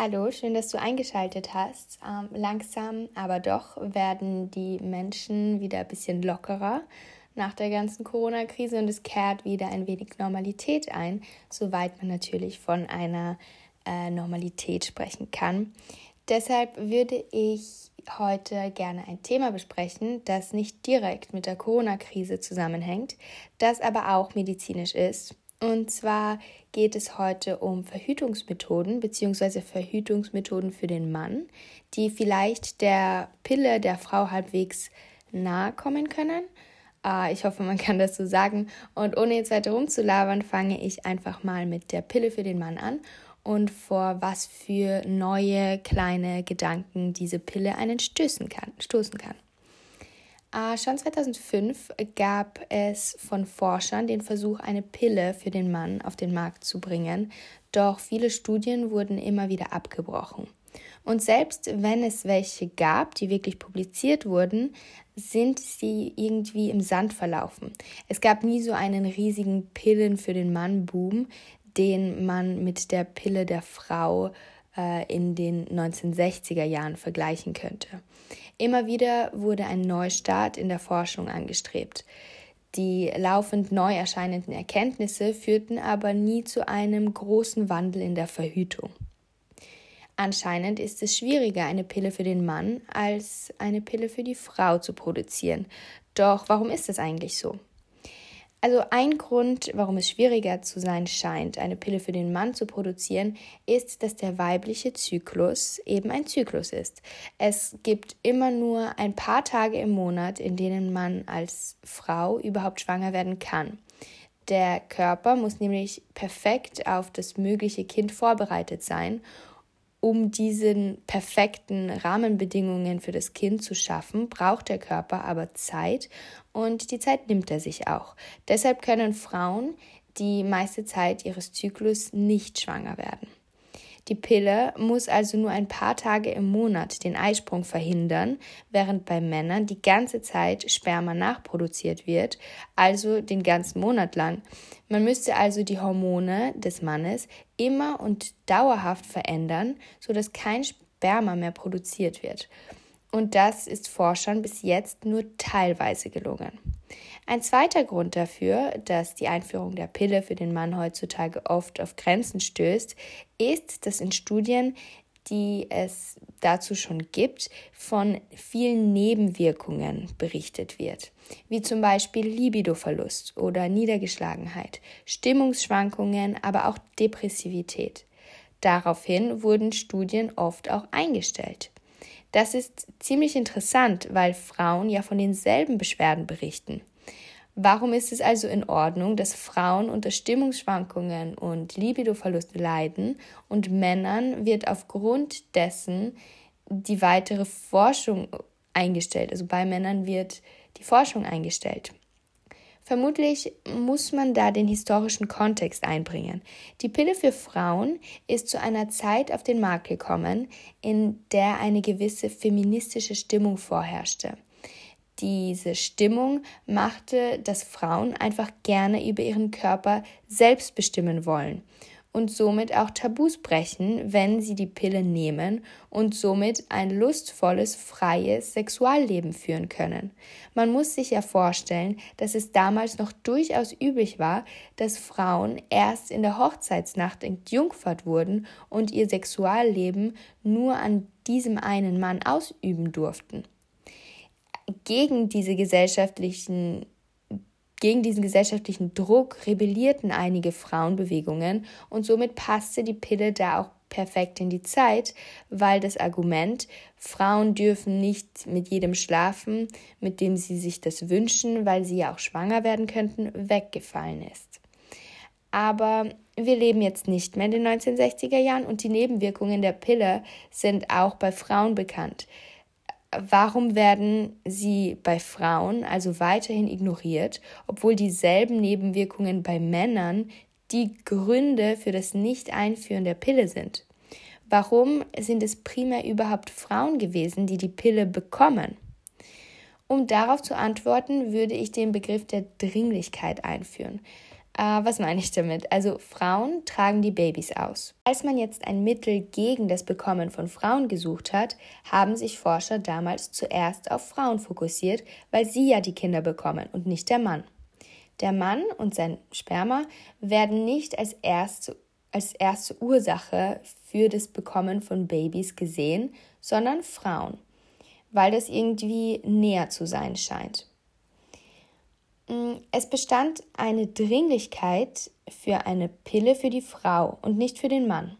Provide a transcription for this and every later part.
Hallo, schön, dass du eingeschaltet hast. Ähm, langsam, aber doch werden die Menschen wieder ein bisschen lockerer nach der ganzen Corona-Krise und es kehrt wieder ein wenig Normalität ein, soweit man natürlich von einer äh, Normalität sprechen kann. Deshalb würde ich heute gerne ein Thema besprechen, das nicht direkt mit der Corona-Krise zusammenhängt, das aber auch medizinisch ist und zwar geht es heute um Verhütungsmethoden bzw. Verhütungsmethoden für den Mann, die vielleicht der Pille der Frau halbwegs nahe kommen können. Uh, ich hoffe, man kann das so sagen. Und ohne jetzt weiter rumzulabern, fange ich einfach mal mit der Pille für den Mann an und vor was für neue kleine Gedanken diese Pille einen stößen kann, stoßen kann. Äh, schon 2005 gab es von Forschern den Versuch, eine Pille für den Mann auf den Markt zu bringen, doch viele Studien wurden immer wieder abgebrochen. Und selbst wenn es welche gab, die wirklich publiziert wurden, sind sie irgendwie im Sand verlaufen. Es gab nie so einen riesigen Pillen für den Mann-Boom, den man mit der Pille der Frau äh, in den 1960er Jahren vergleichen könnte. Immer wieder wurde ein Neustart in der Forschung angestrebt. Die laufend neu erscheinenden Erkenntnisse führten aber nie zu einem großen Wandel in der Verhütung. Anscheinend ist es schwieriger, eine Pille für den Mann als eine Pille für die Frau zu produzieren. Doch warum ist das eigentlich so? Also ein Grund, warum es schwieriger zu sein scheint, eine Pille für den Mann zu produzieren, ist, dass der weibliche Zyklus eben ein Zyklus ist. Es gibt immer nur ein paar Tage im Monat, in denen man als Frau überhaupt schwanger werden kann. Der Körper muss nämlich perfekt auf das mögliche Kind vorbereitet sein um diesen perfekten Rahmenbedingungen für das Kind zu schaffen, braucht der Körper aber Zeit und die Zeit nimmt er sich auch. Deshalb können Frauen die meiste Zeit ihres Zyklus nicht schwanger werden. Die Pille muss also nur ein paar Tage im Monat den Eisprung verhindern, während bei Männern die ganze Zeit Sperma nachproduziert wird, also den ganzen Monat lang. Man müsste also die Hormone des Mannes immer und dauerhaft verändern, sodass kein Sperma mehr produziert wird. Und das ist Forschern bis jetzt nur teilweise gelungen. Ein zweiter Grund dafür, dass die Einführung der Pille für den Mann heutzutage oft auf Grenzen stößt, ist, dass in Studien, die es dazu schon gibt, von vielen Nebenwirkungen berichtet wird, wie zum Beispiel Libidoverlust oder Niedergeschlagenheit, Stimmungsschwankungen, aber auch Depressivität. Daraufhin wurden Studien oft auch eingestellt. Das ist ziemlich interessant, weil Frauen ja von denselben Beschwerden berichten. Warum ist es also in Ordnung, dass Frauen unter Stimmungsschwankungen und Libidoverlust leiden und Männern wird aufgrund dessen die weitere Forschung eingestellt? Also bei Männern wird die Forschung eingestellt. Vermutlich muss man da den historischen Kontext einbringen. Die Pille für Frauen ist zu einer Zeit auf den Markt gekommen, in der eine gewisse feministische Stimmung vorherrschte diese Stimmung machte, dass Frauen einfach gerne über ihren Körper selbst bestimmen wollen und somit auch Tabus brechen, wenn sie die Pille nehmen und somit ein lustvolles, freies Sexualleben führen können. Man muss sich ja vorstellen, dass es damals noch durchaus üblich war, dass Frauen erst in der Hochzeitsnacht entjungfert wurden und ihr Sexualleben nur an diesem einen Mann ausüben durften gegen diese gesellschaftlichen gegen diesen gesellschaftlichen Druck rebellierten einige Frauenbewegungen und somit passte die Pille da auch perfekt in die Zeit, weil das Argument, Frauen dürfen nicht mit jedem schlafen, mit dem sie sich das wünschen, weil sie ja auch schwanger werden könnten, weggefallen ist. Aber wir leben jetzt nicht mehr in den 1960er Jahren und die Nebenwirkungen der Pille sind auch bei Frauen bekannt warum werden sie bei Frauen also weiterhin ignoriert, obwohl dieselben Nebenwirkungen bei Männern die Gründe für das Nicht-Einführen der Pille sind? Warum sind es primär überhaupt Frauen gewesen, die die Pille bekommen? Um darauf zu antworten, würde ich den Begriff der Dringlichkeit einführen. Äh, was meine ich damit? Also Frauen tragen die Babys aus. Als man jetzt ein Mittel gegen das Bekommen von Frauen gesucht hat, haben sich Forscher damals zuerst auf Frauen fokussiert, weil sie ja die Kinder bekommen und nicht der Mann. Der Mann und sein Sperma werden nicht als erste, als erste Ursache für das Bekommen von Babys gesehen, sondern Frauen, weil das irgendwie näher zu sein scheint. Mm, es bestand eine Dringlichkeit für eine Pille für die Frau und nicht für den Mann.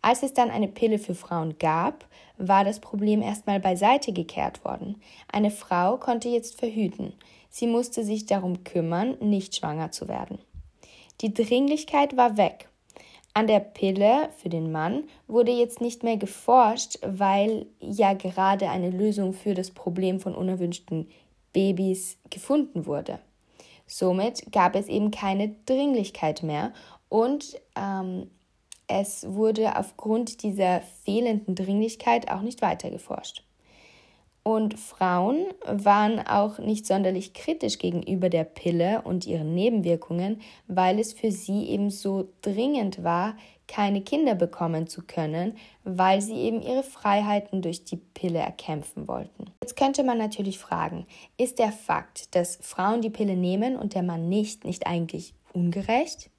Als es dann eine Pille für Frauen gab, war das Problem erstmal beiseite gekehrt worden. Eine Frau konnte jetzt verhüten. Sie musste sich darum kümmern, nicht schwanger zu werden. Die Dringlichkeit war weg. An der Pille für den Mann wurde jetzt nicht mehr geforscht, weil ja gerade eine Lösung für das Problem von unerwünschten Babys gefunden wurde. Somit gab es eben keine Dringlichkeit mehr und ähm, es wurde aufgrund dieser fehlenden Dringlichkeit auch nicht weiter geforscht. Und Frauen waren auch nicht sonderlich kritisch gegenüber der Pille und ihren Nebenwirkungen, weil es für sie eben so dringend war, keine Kinder bekommen zu können, weil sie eben ihre Freiheiten durch die Pille erkämpfen wollten. Jetzt könnte man natürlich fragen, ist der Fakt, dass Frauen die Pille nehmen und der Mann nicht, nicht eigentlich ungerecht?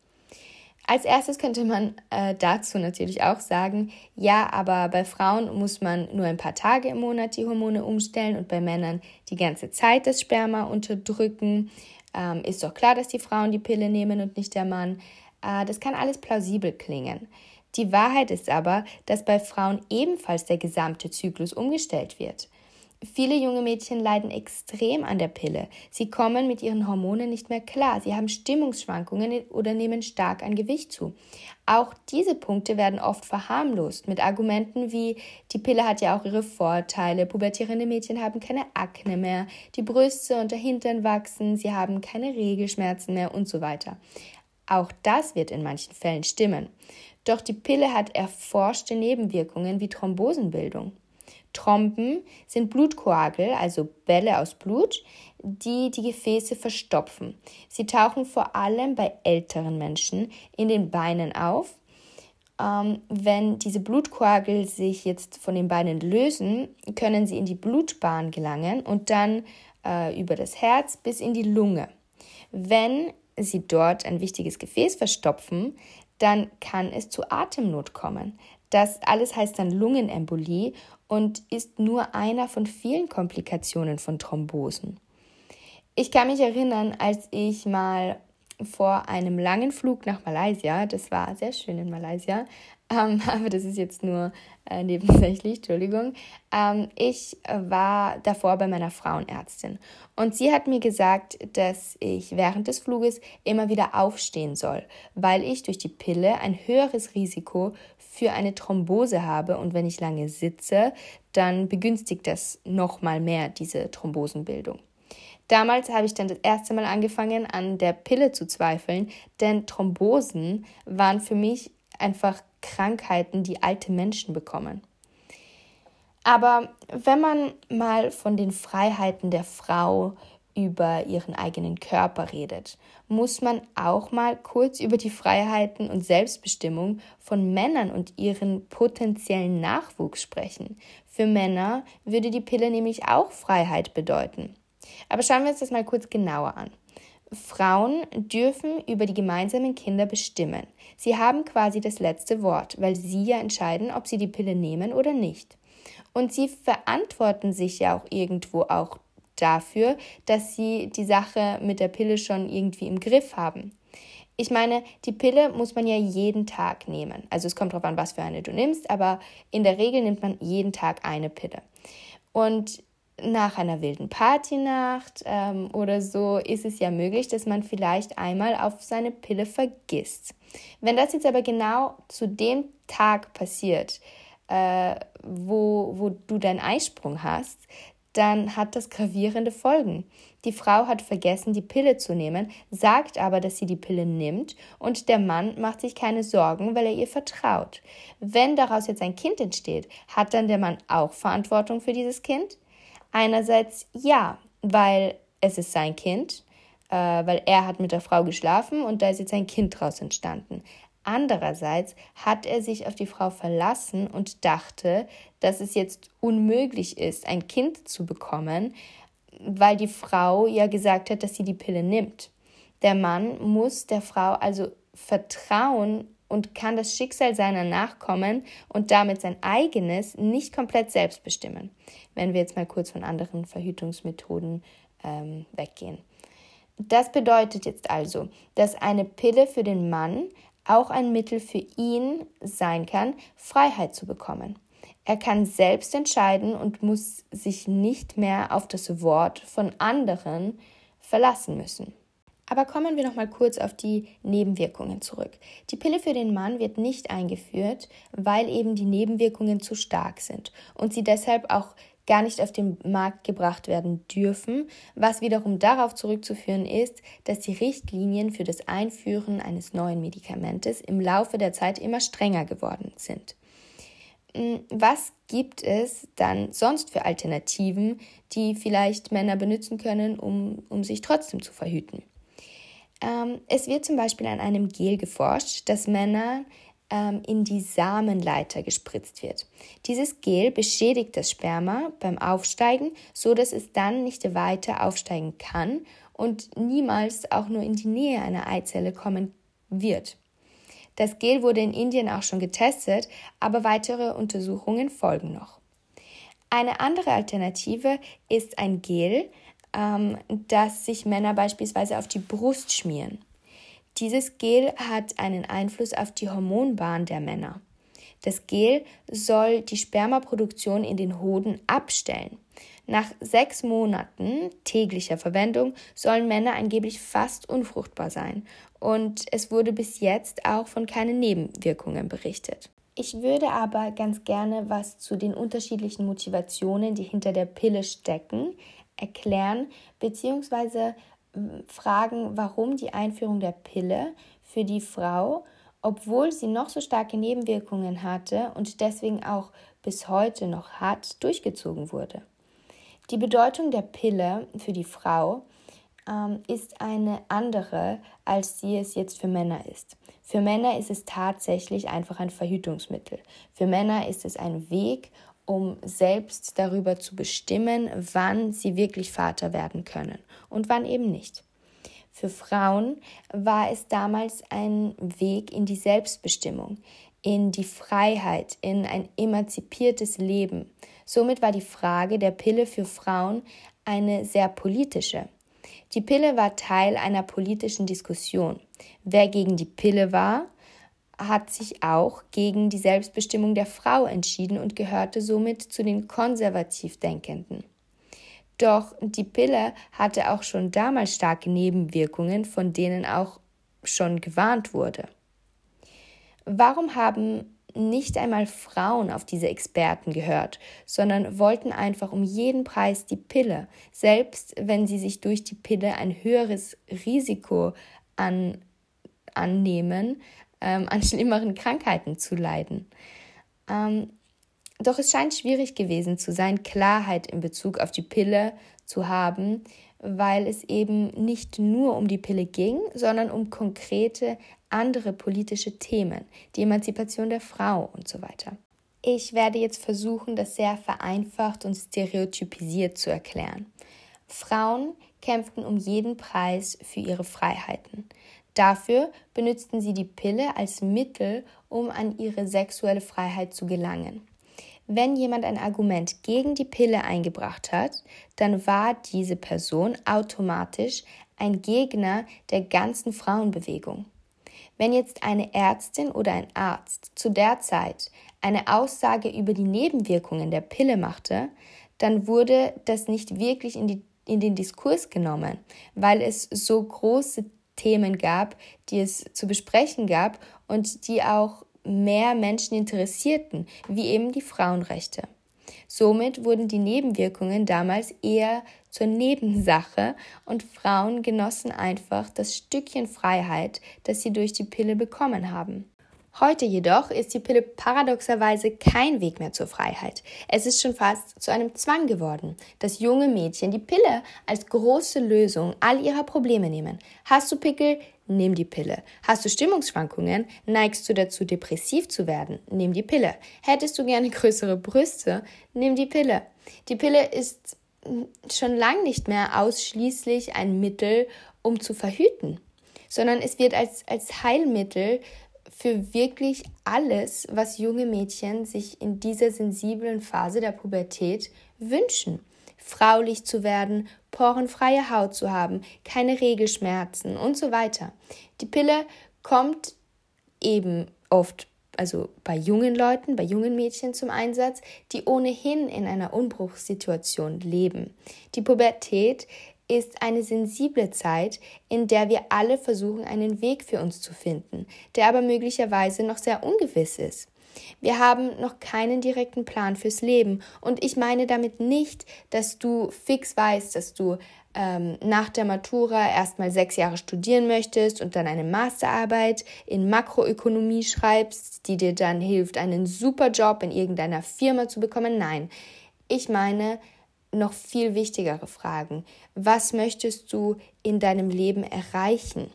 Als erstes könnte man äh, dazu natürlich auch sagen, ja, aber bei Frauen muss man nur ein paar Tage im Monat die Hormone umstellen und bei Männern die ganze Zeit das Sperma unterdrücken. Ähm, ist doch klar, dass die Frauen die Pille nehmen und nicht der Mann. Äh, das kann alles plausibel klingen. Die Wahrheit ist aber, dass bei Frauen ebenfalls der gesamte Zyklus umgestellt wird. Viele junge Mädchen leiden extrem an der Pille. Sie kommen mit ihren Hormonen nicht mehr klar. Sie haben Stimmungsschwankungen oder nehmen stark an Gewicht zu. Auch diese Punkte werden oft verharmlost mit Argumenten wie die Pille hat ja auch ihre Vorteile, pubertierende Mädchen haben keine Akne mehr, die Brüste und der Hintern wachsen, sie haben keine Regelschmerzen mehr und so weiter. Auch das wird in manchen Fällen stimmen. Doch die Pille hat erforschte Nebenwirkungen wie Thrombosenbildung. Trompen sind Blutkoagel, also Bälle aus Blut, die die Gefäße verstopfen. Sie tauchen vor allem bei älteren Menschen in den Beinen auf. Ähm, wenn diese Blutkoagel sich jetzt von den Beinen lösen, können sie in die Blutbahn gelangen und dann äh, über das Herz bis in die Lunge. Wenn sie dort ein wichtiges Gefäß verstopfen, dann kann es zu Atemnot kommen. Das alles heißt dann Lungenembolie und ist nur einer von vielen Komplikationen von Thrombosen. Ich kann mich erinnern, als ich mal vor einem langen Flug nach Malaysia, das war sehr schön in Malaysia, ähm, aber das ist jetzt nur äh, nebensächlich, Entschuldigung. Ähm, ich war davor bei meiner Frauenärztin und sie hat mir gesagt, dass ich während des Fluges immer wieder aufstehen soll, weil ich durch die Pille ein höheres Risiko für eine Thrombose habe und wenn ich lange sitze, dann begünstigt das nochmal mehr diese Thrombosenbildung. Damals habe ich dann das erste Mal angefangen, an der Pille zu zweifeln, denn Thrombosen waren für mich einfach Krankheiten, die alte Menschen bekommen. Aber wenn man mal von den Freiheiten der Frau über ihren eigenen Körper redet, muss man auch mal kurz über die Freiheiten und Selbstbestimmung von Männern und ihren potenziellen Nachwuchs sprechen. Für Männer würde die Pille nämlich auch Freiheit bedeuten. Aber schauen wir uns das mal kurz genauer an. Frauen dürfen über die gemeinsamen Kinder bestimmen. Sie haben quasi das letzte Wort, weil sie ja entscheiden, ob sie die Pille nehmen oder nicht. Und sie verantworten sich ja auch irgendwo auch dafür, dass sie die Sache mit der Pille schon irgendwie im Griff haben. Ich meine, die Pille muss man ja jeden Tag nehmen. Also es kommt darauf an, was für eine du nimmst, aber in der Regel nimmt man jeden Tag eine Pille. Und nach einer wilden Partynacht ähm, oder so ist es ja möglich, dass man vielleicht einmal auf seine Pille vergisst. Wenn das jetzt aber genau zu dem Tag passiert, äh, wo, wo du deinen Eisprung hast, dann hat das gravierende Folgen. Die Frau hat vergessen, die Pille zu nehmen, sagt aber, dass sie die Pille nimmt und der Mann macht sich keine Sorgen, weil er ihr vertraut. Wenn daraus jetzt ein Kind entsteht, hat dann der Mann auch Verantwortung für dieses Kind? Einerseits ja, weil es ist sein Kind. äh, weil er hat mit der Frau geschlafen und da ist jetzt ein Kind draus entstanden. Andererseits hat er sich auf die Frau verlassen und dachte, dass es jetzt unmöglich ist, ein Kind zu bekommen, weil die Frau ja gesagt hat, dass sie die Pille nimmt. Der Mann muss der Frau also vertrauen und kann das Schicksal seiner Nachkommen und damit sein eigenes nicht komplett selbst bestimmen, wenn wir jetzt mal kurz von anderen Verhütungsmethoden ähm, weggehen. Das bedeutet jetzt also, dass eine Pille für den Mann auch ein Mittel für ihn sein kann, Freiheit zu bekommen. Er kann selbst entscheiden und muss sich nicht mehr auf das Wort von anderen verlassen müssen. Aber kommen wir noch mal kurz auf die Nebenwirkungen zurück. Die Pille für den Mann wird nicht eingeführt, weil eben die Nebenwirkungen zu stark sind und sie deshalb auch gar nicht auf den Markt gebracht werden dürfen, was wiederum darauf zurückzuführen ist, dass die Richtlinien für das Einführen eines neuen Medikamentes im Laufe der Zeit immer strenger geworden sind. Hm, was gibt es dann sonst für Alternativen, die vielleicht Männer benutzen können, um, um sich trotzdem zu verhüten? Ähm, es wird zum Beispiel an einem Gel geforscht, das Männer ähm, in die Samenleiter gespritzt wird. Dieses Gel beschädigt das Sperma beim Aufsteigen, so dass es dann nicht weiter aufsteigen kann und niemals auch nur in die Nähe einer Eizelle kommen wird. Das Gel wurde in Indien auch schon getestet, aber weitere Untersuchungen folgen noch. Eine andere Alternative ist ein Gel, ähm, das sich Männer beispielsweise auf die Brust schmieren. Dieses Gel hat einen Einfluss auf die Hormonbahn der Männer. Das Gel soll die Spermaproduktion in den Hoden abstellen. Nach sechs Monaten täglicher Verwendung sollen Männer angeblich fast unfruchtbar sein. Und es wurde bis jetzt auch von keinen Nebenwirkungen berichtet. Ich würde aber ganz gerne was zu den unterschiedlichen Motivationen, die hinter der Pille stecken, erklären, beziehungsweise fragen, warum die Einführung der Pille für die Frau, obwohl sie noch so starke Nebenwirkungen hatte und deswegen auch bis heute noch hat, durchgezogen wurde. Die Bedeutung der Pille für die Frau ähm, ist eine andere, als sie es jetzt für Männer ist. Für Männer ist es tatsächlich einfach ein Verhütungsmittel. Für Männer ist es ein Weg, um selbst darüber zu bestimmen, wann sie wirklich Vater werden können und wann eben nicht. Für Frauen war es damals ein Weg in die Selbstbestimmung, in die Freiheit, in ein emanzipiertes Leben. Somit war die Frage der Pille für Frauen eine sehr politische. Die Pille war Teil einer politischen Diskussion. Wer gegen die Pille war, hat sich auch gegen die Selbstbestimmung der Frau entschieden und gehörte somit zu den konservativ Denkenden. Doch die Pille hatte auch schon damals starke Nebenwirkungen, von denen auch schon gewarnt wurde. Warum haben nicht einmal Frauen auf diese Experten gehört, sondern wollten einfach um jeden Preis die Pille, selbst wenn sie sich durch die Pille ein höheres Risiko an, annehmen, ähm, an schlimmeren Krankheiten zu leiden. Ähm, doch es scheint schwierig gewesen zu sein, Klarheit in Bezug auf die Pille zu haben, weil es eben nicht nur um die Pille ging, sondern um konkrete andere politische Themen, die Emanzipation der Frau und so weiter. Ich werde jetzt versuchen, das sehr vereinfacht und stereotypisiert zu erklären. Frauen kämpften um jeden Preis für ihre Freiheiten. Dafür benutzten sie die Pille als Mittel, um an ihre sexuelle Freiheit zu gelangen. Wenn jemand ein Argument gegen die Pille eingebracht hat, dann war diese Person automatisch ein Gegner der ganzen Frauenbewegung. Wenn jetzt eine Ärztin oder ein Arzt zu der Zeit eine Aussage über die Nebenwirkungen der Pille machte, dann wurde das nicht wirklich in, die, in den Diskurs genommen, weil es so große Themen gab, die es zu besprechen gab und die auch mehr Menschen interessierten, wie eben die Frauenrechte. Somit wurden die Nebenwirkungen damals eher zur Nebensache und Frauen genossen einfach das Stückchen Freiheit, das sie durch die Pille bekommen haben. Heute jedoch ist die Pille paradoxerweise kein Weg mehr zur Freiheit. Es ist schon fast zu einem Zwang geworden, dass junge Mädchen die Pille als große Lösung all ihrer Probleme nehmen. Hast du Pickel? Nimm die Pille. Hast du Stimmungsschwankungen? Neigst du dazu, depressiv zu werden? Nimm die Pille. Hättest du gerne größere Brüste? Nimm die Pille. Die Pille ist schon lang nicht mehr ausschließlich ein Mittel, um zu verhüten, sondern es wird als, als Heilmittel für wirklich alles, was junge Mädchen sich in dieser sensiblen Phase der Pubertät wünschen. Fraulich zu werden, porenfreie Haut zu haben, keine Regelschmerzen und so weiter. Die Pille kommt eben oft, also bei jungen Leuten, bei jungen Mädchen zum Einsatz, die ohnehin in einer Umbruchssituation leben. Die Pubertät ist eine sensible Zeit, in der wir alle versuchen, einen Weg für uns zu finden, der aber möglicherweise noch sehr ungewiss ist. Wir haben noch keinen direkten Plan fürs Leben und ich meine damit nicht, dass du fix weißt, dass du ähm, nach der Matura erstmal sechs Jahre studieren möchtest und dann eine Masterarbeit in Makroökonomie schreibst, die dir dann hilft, einen super Job in irgendeiner Firma zu bekommen. Nein, ich meine, noch viel wichtigere Fragen. Was möchtest du in deinem Leben erreichen?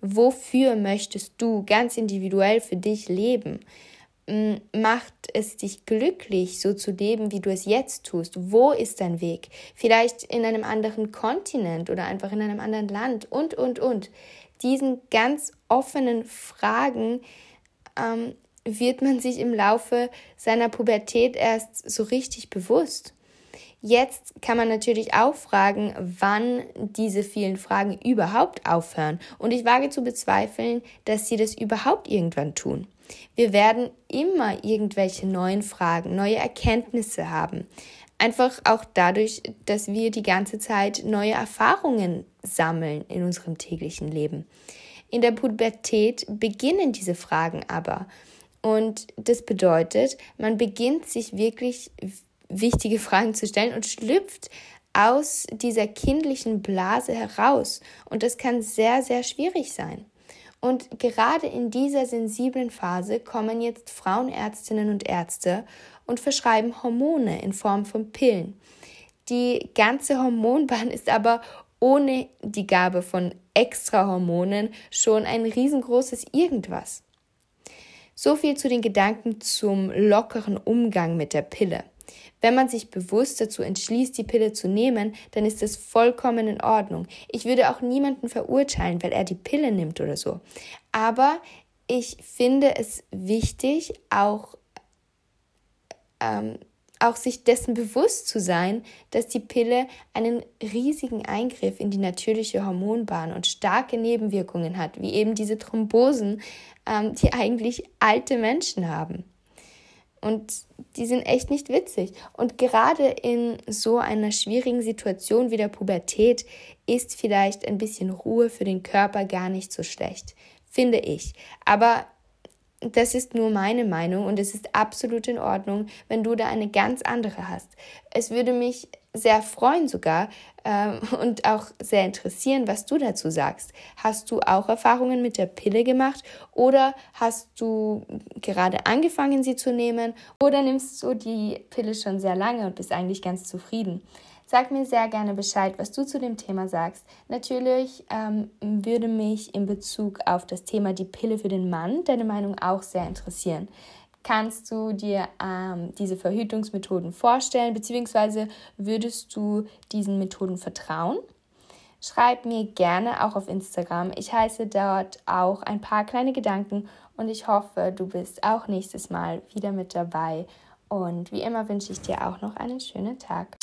Wofür möchtest du ganz individuell für dich leben? Macht es dich glücklich, so zu leben, wie du es jetzt tust? Wo ist dein Weg? Vielleicht in einem anderen Kontinent oder einfach in einem anderen Land und, und, und. Diesen ganz offenen Fragen ähm, wird man sich im Laufe seiner Pubertät erst so richtig bewusst. Jetzt kann man natürlich auch fragen, wann diese vielen Fragen überhaupt aufhören. Und ich wage zu bezweifeln, dass sie das überhaupt irgendwann tun. Wir werden immer irgendwelche neuen Fragen, neue Erkenntnisse haben. Einfach auch dadurch, dass wir die ganze Zeit neue Erfahrungen sammeln in unserem täglichen Leben. In der Pubertät beginnen diese Fragen aber. Und das bedeutet, man beginnt sich wirklich wichtige Fragen zu stellen und schlüpft aus dieser kindlichen Blase heraus. Und das kann sehr, sehr schwierig sein. Und gerade in dieser sensiblen Phase kommen jetzt Frauenärztinnen und Ärzte und verschreiben Hormone in Form von Pillen. Die ganze Hormonbahn ist aber ohne die Gabe von extra Hormonen schon ein riesengroßes Irgendwas. So viel zu den Gedanken zum lockeren Umgang mit der Pille. Wenn man sich bewusst dazu entschließt, die Pille zu nehmen, dann ist das vollkommen in Ordnung. Ich würde auch niemanden verurteilen, weil er die Pille nimmt oder so. Aber ich finde es wichtig, auch, ähm, auch sich dessen bewusst zu sein, dass die Pille einen riesigen Eingriff in die natürliche Hormonbahn und starke Nebenwirkungen hat, wie eben diese Thrombosen, ähm, die eigentlich alte Menschen haben. Und die sind echt nicht witzig. Und gerade in so einer schwierigen Situation wie der Pubertät ist vielleicht ein bisschen Ruhe für den Körper gar nicht so schlecht, finde ich. Aber das ist nur meine Meinung und es ist absolut in Ordnung, wenn du da eine ganz andere hast. Es würde mich sehr freuen sogar äh, und auch sehr interessieren, was du dazu sagst. Hast du auch Erfahrungen mit der Pille gemacht oder hast du gerade angefangen, sie zu nehmen oder nimmst du die Pille schon sehr lange und bist eigentlich ganz zufrieden? Sag mir sehr gerne Bescheid, was du zu dem Thema sagst. Natürlich ähm, würde mich in Bezug auf das Thema die Pille für den Mann deine Meinung auch sehr interessieren. Kannst du dir ähm, diese Verhütungsmethoden vorstellen, beziehungsweise würdest du diesen Methoden vertrauen? Schreib mir gerne auch auf Instagram. Ich heiße dort auch ein paar kleine Gedanken und ich hoffe, du bist auch nächstes Mal wieder mit dabei. Und wie immer wünsche ich dir auch noch einen schönen Tag.